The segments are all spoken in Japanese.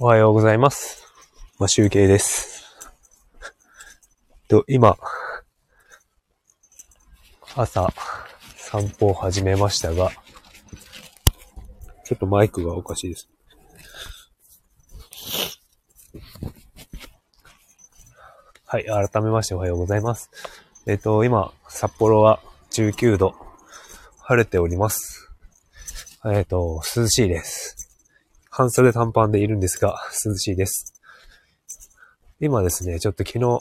おはようございます。まあ、集計です。と、今、朝、散歩を始めましたが、ちょっとマイクがおかしいです。はい、改めましておはようございます。えっ、と、今、札幌は19度、晴れております。えっ、と、涼しいです。半袖短パンでいるんですが、涼しいです。今ですね、ちょっと昨日、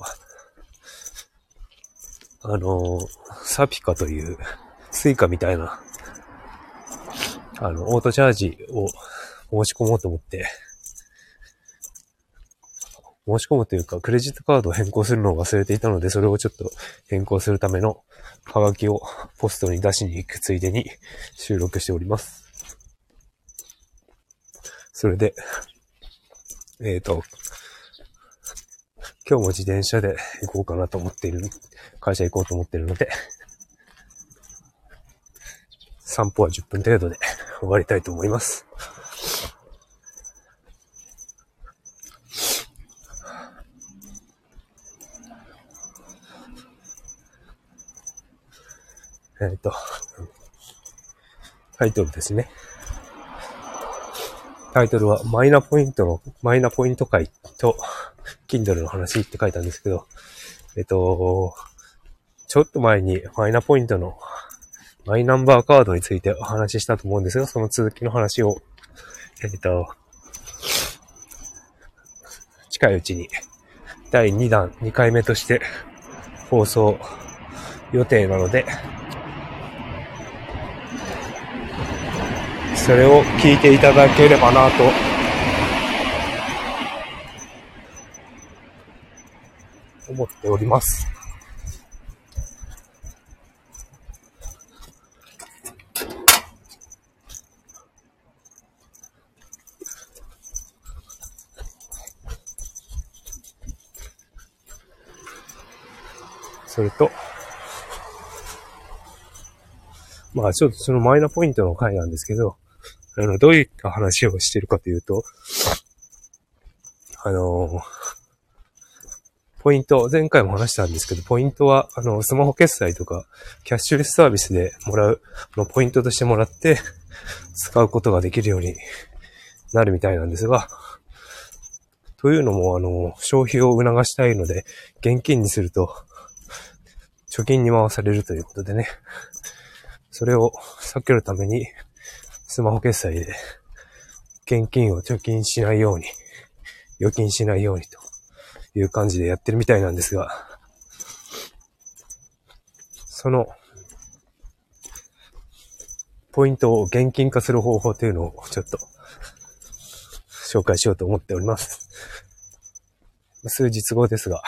あのサピカという、スイカみたいな、あの、オートチャージを申し込もうと思って、申し込むというか、クレジットカードを変更するのを忘れていたので、それをちょっと変更するためのハガキをポストに出しに行くついでに収録しております。それで、えっ、と、今日も自転車で行こうかなと思っている、会社行こうと思っているので、散歩は10分程度で終わりたいと思います。えっ、と、タイトルですね。タイトルはマイナポイントの、マイナポイント会と、Kindle の話って書いたんですけど、えっと、ちょっと前にマイナポイントのマイナンバーカードについてお話ししたと思うんですが、その続きの話を、えっと、近いうちに第2弾、2回目として放送予定なので、それを聞いていただければなと思っております。それと、まあちょっとそのマイナポイントの回なんですけど、あの、どういった話をしてるかというと、あのポイント、前回も話したんですけど、ポイントは、あの、スマホ決済とか、キャッシュレスサービスでもらう、の、ポイントとしてもらって、使うことができるようになるみたいなんですが、というのも、あの、消費を促したいので、現金にすると、貯金に回されるということでね、それを避けるために、スマホ決済で、現金を貯金しないように、預金しないようにという感じでやってるみたいなんですが、その、ポイントを現金化する方法というのをちょっと紹介しようと思っております。数日後ですが、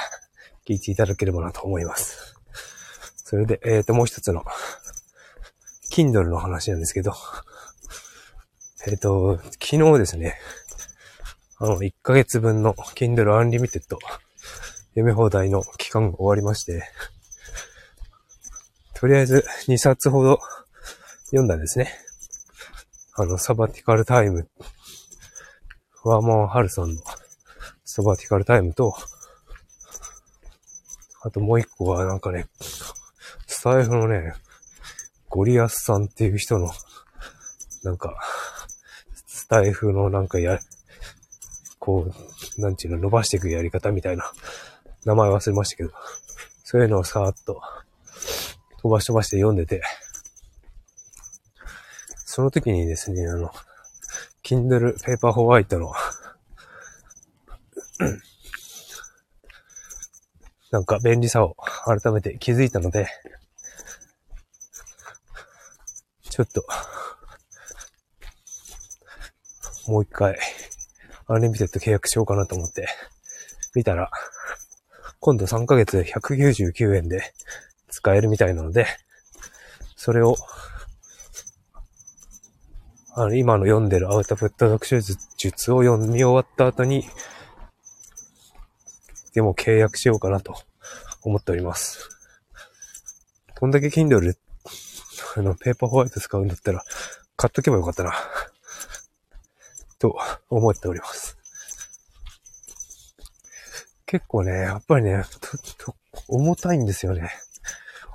聞いていただければなと思います。それで、えっ、と、もう一つの、Kindle の話なんですけど、えっ、と、昨日ですね、あの、1ヶ月分の Kindle Unlimited 読み放題の期間が終わりまして、とりあえず2冊ほど読んだんですね。あの、サバティカルタイム、フワーマン・ハルソンのサバティカルタイムと、あともう一個はなんかね、スタイフのね、ゴリアスさんっていう人の、なんか、スタイフのなんかや、こう、なんちゅうの、伸ばしていくやり方みたいな、名前忘れましたけど、そういうのをさーっと飛ばし飛ばして読んでて、その時にですね、あの、Kindle Paperwhite の、なんか便利さを改めて気づいたので、ちょっと、もう一回、 Unlimited 契約しようかなと思って、見たら、今度3ヶ月199円で使えるみたいなので、それを、あの、今の読んでるアウトプット学習術を読み終わった後に、でも契約しようかなと思っております。こんだけ Kindle、あの、ペーパーホワイト使うんだったら、買っとけばよかったな。と思っております。結構ね、やっぱりね、とと重たいんですよね。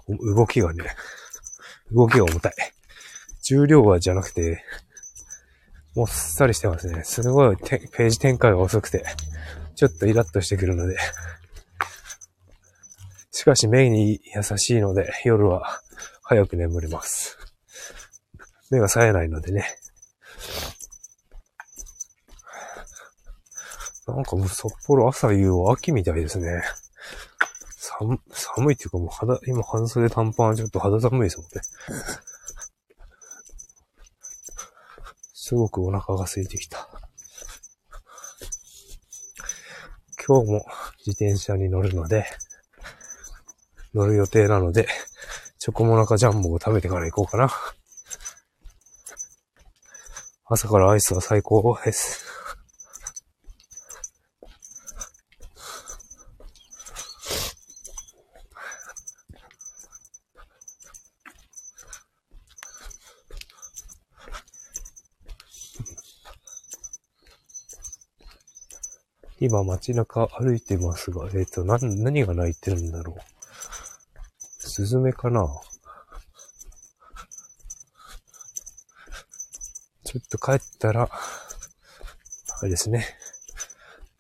動きがね。動きが重たい。重量はじゃなくて、もっさりしてますね。すごいページ展開が遅くて、ちょっとイラッとしてくるので。しかし目に優しいので、夜は早く眠れます。目が冴えないのでね。なんかもう札幌朝夕は秋みたいですね。寒、寒いっていうかもう肌、今半袖短パンはちょっと肌寒いですもんね。すごくお腹が空いてきた。今日も自転車に乗るので、乗る予定なので、チョコモナカジャンボを食べてから行こうかな。朝からアイスは最高です。今街中歩いてますが、えっ、ー、と、な、何が鳴いてるんだろう。スズメかなちょっと帰ったら、あれですね。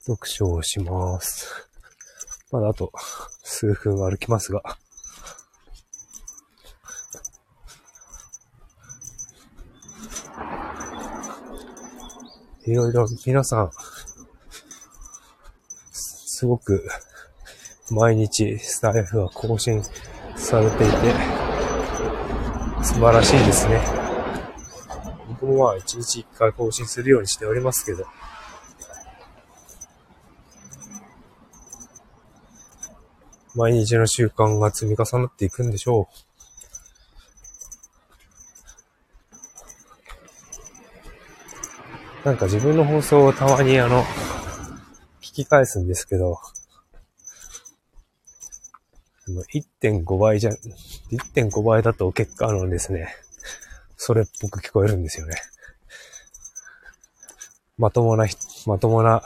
読書をします。まだあと数分歩きますが。いろいろ皆さん、すごく毎日スタイフは更新されていて、素晴らしいですね。僕もまあ一日一回更新するようにしておりますけど、毎日の習慣が積み重なっていくんでしょう。なんか自分の放送をたまにあの、引き返すんですけど、1.5倍じゃ、1.5倍だと結果あのですね、それっぽく聞こえるんですよね。まともな、まともな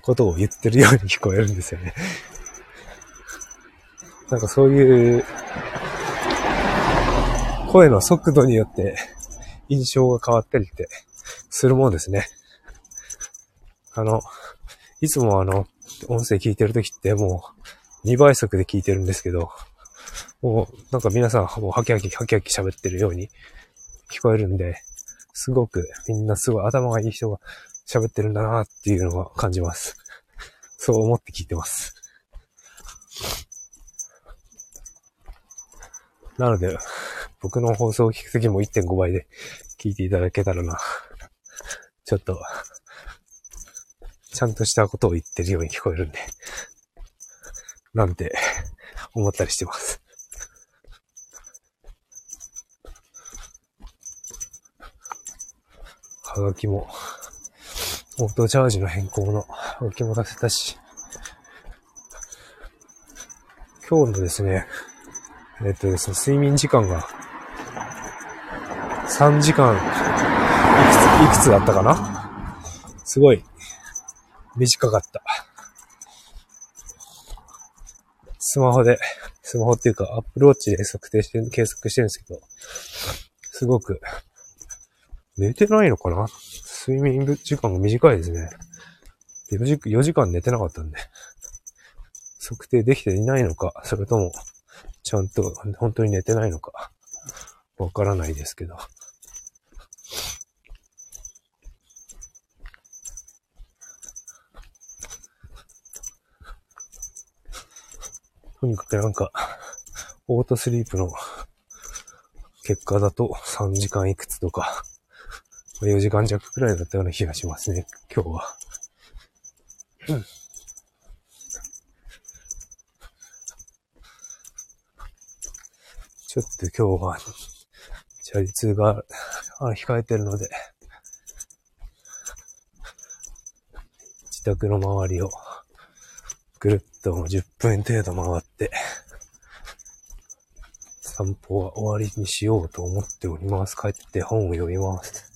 ことを言ってるように聞こえるんですよね。なんかそういう、声の速度によって印象が変わったりってするもんですね。あの、いつもあの、音声聞いてるときってもう2倍速で聞いてるんですけど、もうなんか皆さんもうハキハキハキハキ喋ってるように聞こえるんで、すごくみんなすごい頭がいい人が喋ってるんだなっていうのは感じます。そう思って聞いてます。なので、僕の放送を聞くときも1.5倍で聞いていただけたらな。ちょっとちゃんとしたことを言ってるように聞こえるんで、なんて思ったりしてます。はがきも、オートチャージの変更のはがきも出せたし、今日のですね、えっとですね、睡眠時間が3時間いくつ、いくつだったかな？すごい。短かった。スマホで、スマホっていうか、アップルウォッチで測定して、計測してるんですけど、すごく、寝てないのかな？睡眠時間が短いですね。4時 ,4 時間寝てなかったんで、測定できていないのか、それとも、ちゃんと本当に寝てないのか、わからないですけど。とにかくなんか、オートスリープの結果だと3時間いくつとか、4時間弱くらいだったような気がしますね、今日は。ちょっと今日は、チャリ通が控えてるので、自宅の周りをぐるっトも10分程度回って、散歩は終わりにしようと思っております。帰って本を読みます。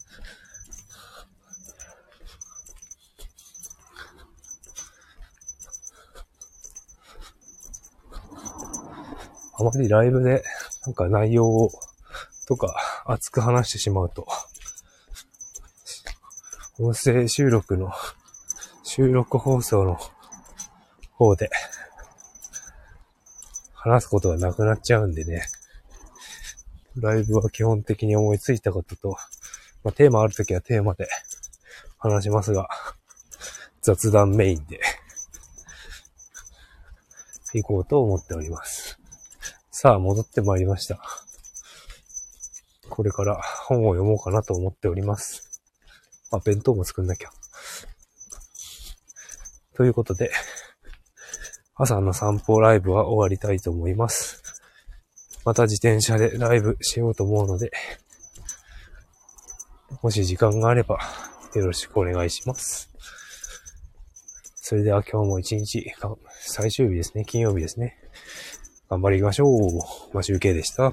あまりライブでなんか内容をとか熱く話してしまうと、音声収録の、収録放送の方で話すことがなくなっちゃうんでね。ライブは基本的に思いついたことと、まあ、テーマあるときはテーマで話しますが、雑談メインで行こうと思っております。さあ、戻ってまいりました。これから本を読もうかなと思っております。あ、弁当も作んなきゃ。ということで、朝の散歩ライブは終わりたいと思います。また自転車でライブしようと思うので、もし時間があればよろしくお願いします。それでは今日も一日、最終日ですね、金曜日ですね。頑張りましょう。マシュウケイでした。